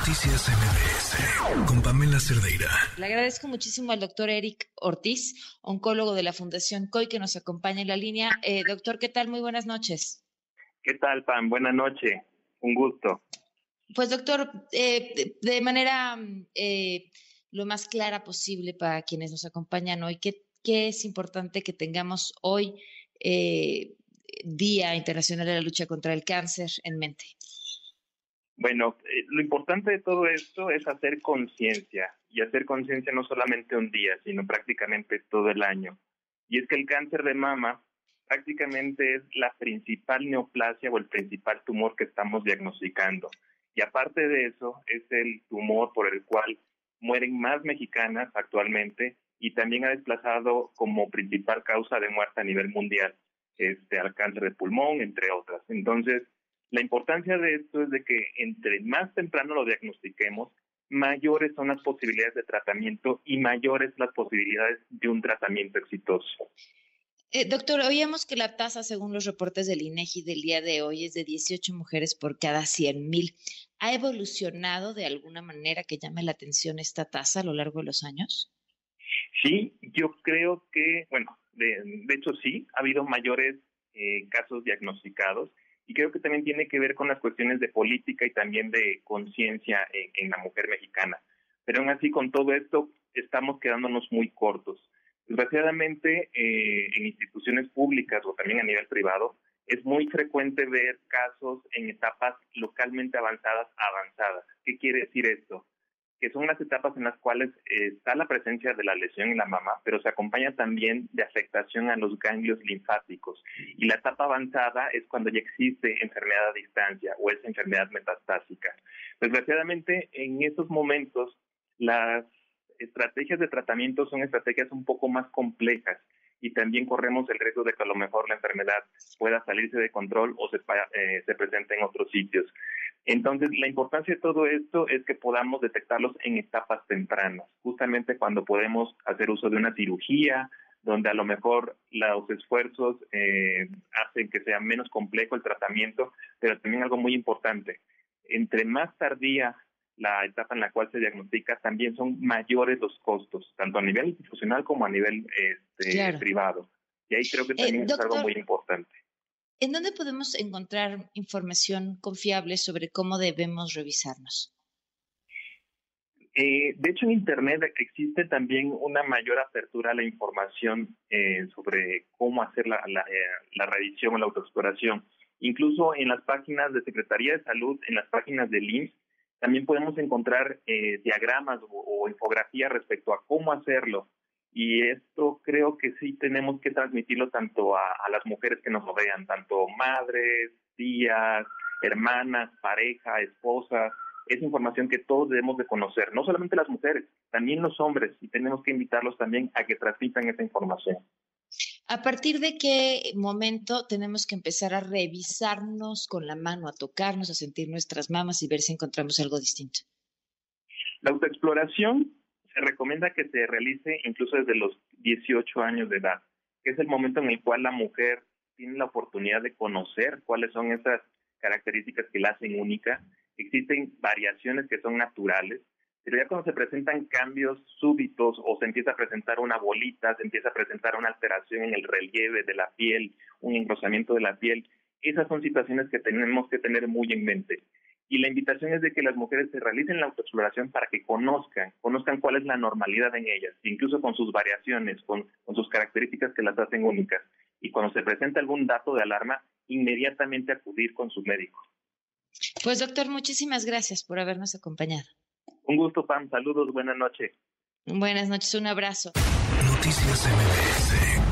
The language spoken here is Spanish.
Noticias MBS con Pamela Cerdeira. Le agradezco muchísimo al doctor Eric Ortiz, oncólogo de la Fundación COI, que nos acompaña en la línea. Eh, doctor, ¿qué tal? Muy buenas noches. ¿Qué tal, Pam? Buenas noches. Un gusto. Pues, doctor, eh, de manera eh, lo más clara posible para quienes nos acompañan hoy, ¿qué, qué es importante que tengamos hoy, Día Internacional de la Lucha contra el Cáncer, en mente? Bueno, eh, lo importante de todo esto es hacer conciencia y hacer conciencia no solamente un día, sino prácticamente todo el año. Y es que el cáncer de mama prácticamente es la principal neoplasia o el principal tumor que estamos diagnosticando. Y aparte de eso, es el tumor por el cual mueren más mexicanas actualmente y también ha desplazado como principal causa de muerte a nivel mundial este, al cáncer de pulmón, entre otras. Entonces, la importancia de esto es de que entre más temprano lo diagnostiquemos, mayores son las posibilidades de tratamiento y mayores las posibilidades de un tratamiento exitoso. Eh, doctor, oíamos que la tasa, según los reportes del INEGI del día de hoy, es de 18 mujeres por cada 100 mil. ¿Ha evolucionado de alguna manera que llame la atención esta tasa a lo largo de los años? Sí, yo creo que, bueno, de, hecho sí, ha habido mayores eh, casos diagnosticados y creo que también tiene que ver con las cuestiones de política y también de conciencia en, la mujer mexicana. Pero aún así, con todo esto, estamos quedándonos muy cortos. Desgraciadamente, eh, en instituciones públicas o también a nivel privado, es muy frecuente ver casos en etapas localmente avanzadas avanzadas. ¿Qué quiere decir esto? Que son las etapas en las cuales eh, está la presencia de la lesión en la mama, pero se acompaña también de afectación a los ganglios linfáticos. Y la etapa avanzada es cuando ya existe enfermedad a distancia o es enfermedad metastásica. Desgraciadamente, en estos momentos, las estrategias de tratamiento son estrategias un poco más complejas y también corremos el riesgo de que a lo mejor la enfermedad pueda salirse de control o se, eh, se presente en otros sitios. Entonces, la importancia de todo esto es que podamos detectarlos en etapas tempranas, justamente cuando podemos hacer uso de una cirugía, donde a lo mejor los esfuerzos eh, hacen que sea menos complejo el tratamiento, pero también algo muy importante, entre más tardía la etapa en la cual se diagnostica, también son mayores los costos, tanto a nivel institucional como a nivel este, privado. Y ahí creo que eh, también es algo muy importante. ¿En dónde podemos encontrar información confiable sobre cómo debemos revisarnos? Eh, de hecho, en Internet existe también una mayor apertura a la información eh, sobre cómo hacer la, eh, revisión o la autoexploración. Incluso en las páginas de Secretaría de Salud, en las páginas del IMSS, también podemos encontrar diagramas o, infografías respecto a cómo hacerlo. Y esto creo que sí tenemos que transmitirlo tanto a, las mujeres que nos rodean, tanto madres, tías, hermanas, pareja, esposas. Es información que todos debemos de conocer, no solamente las mujeres, también los hombres, y tenemos que invitarlos también a que transmitan esa información. ¿A partir de qué momento tenemos que empezar a revisarnos con la mano, a tocarnos, a sentir nuestras mamas y ver si encontramos algo distinto? La autoexploración se recomienda que se realice incluso desde los 18 años de edad, que es el momento en el cual la mujer tiene la oportunidad de conocer cuáles son esas características que la hacen única. Existen variaciones que son naturales, pero ya cuando se presentan cambios súbitos o se empieza a presentar una bolita, se empieza a presentar una alteración en el relieve de la piel, un engrosamiento de la piel, esas son situaciones que tenemos que tener muy en mente. Y la invitación es de que las mujeres se realicen la autoexploración para que conozcan, conozcan cuál es la normalidad en ellas, incluso con sus variaciones, con, sus características que las hacen únicas. Y cuando se presenta algún dato de alarma, inmediatamente acudir con su médico. Pues doctor, muchísimas gracias por habernos acompañado. Un gusto, Pam. Saludos, buenas noches. Buenas noches, un abrazo. Noticias MBS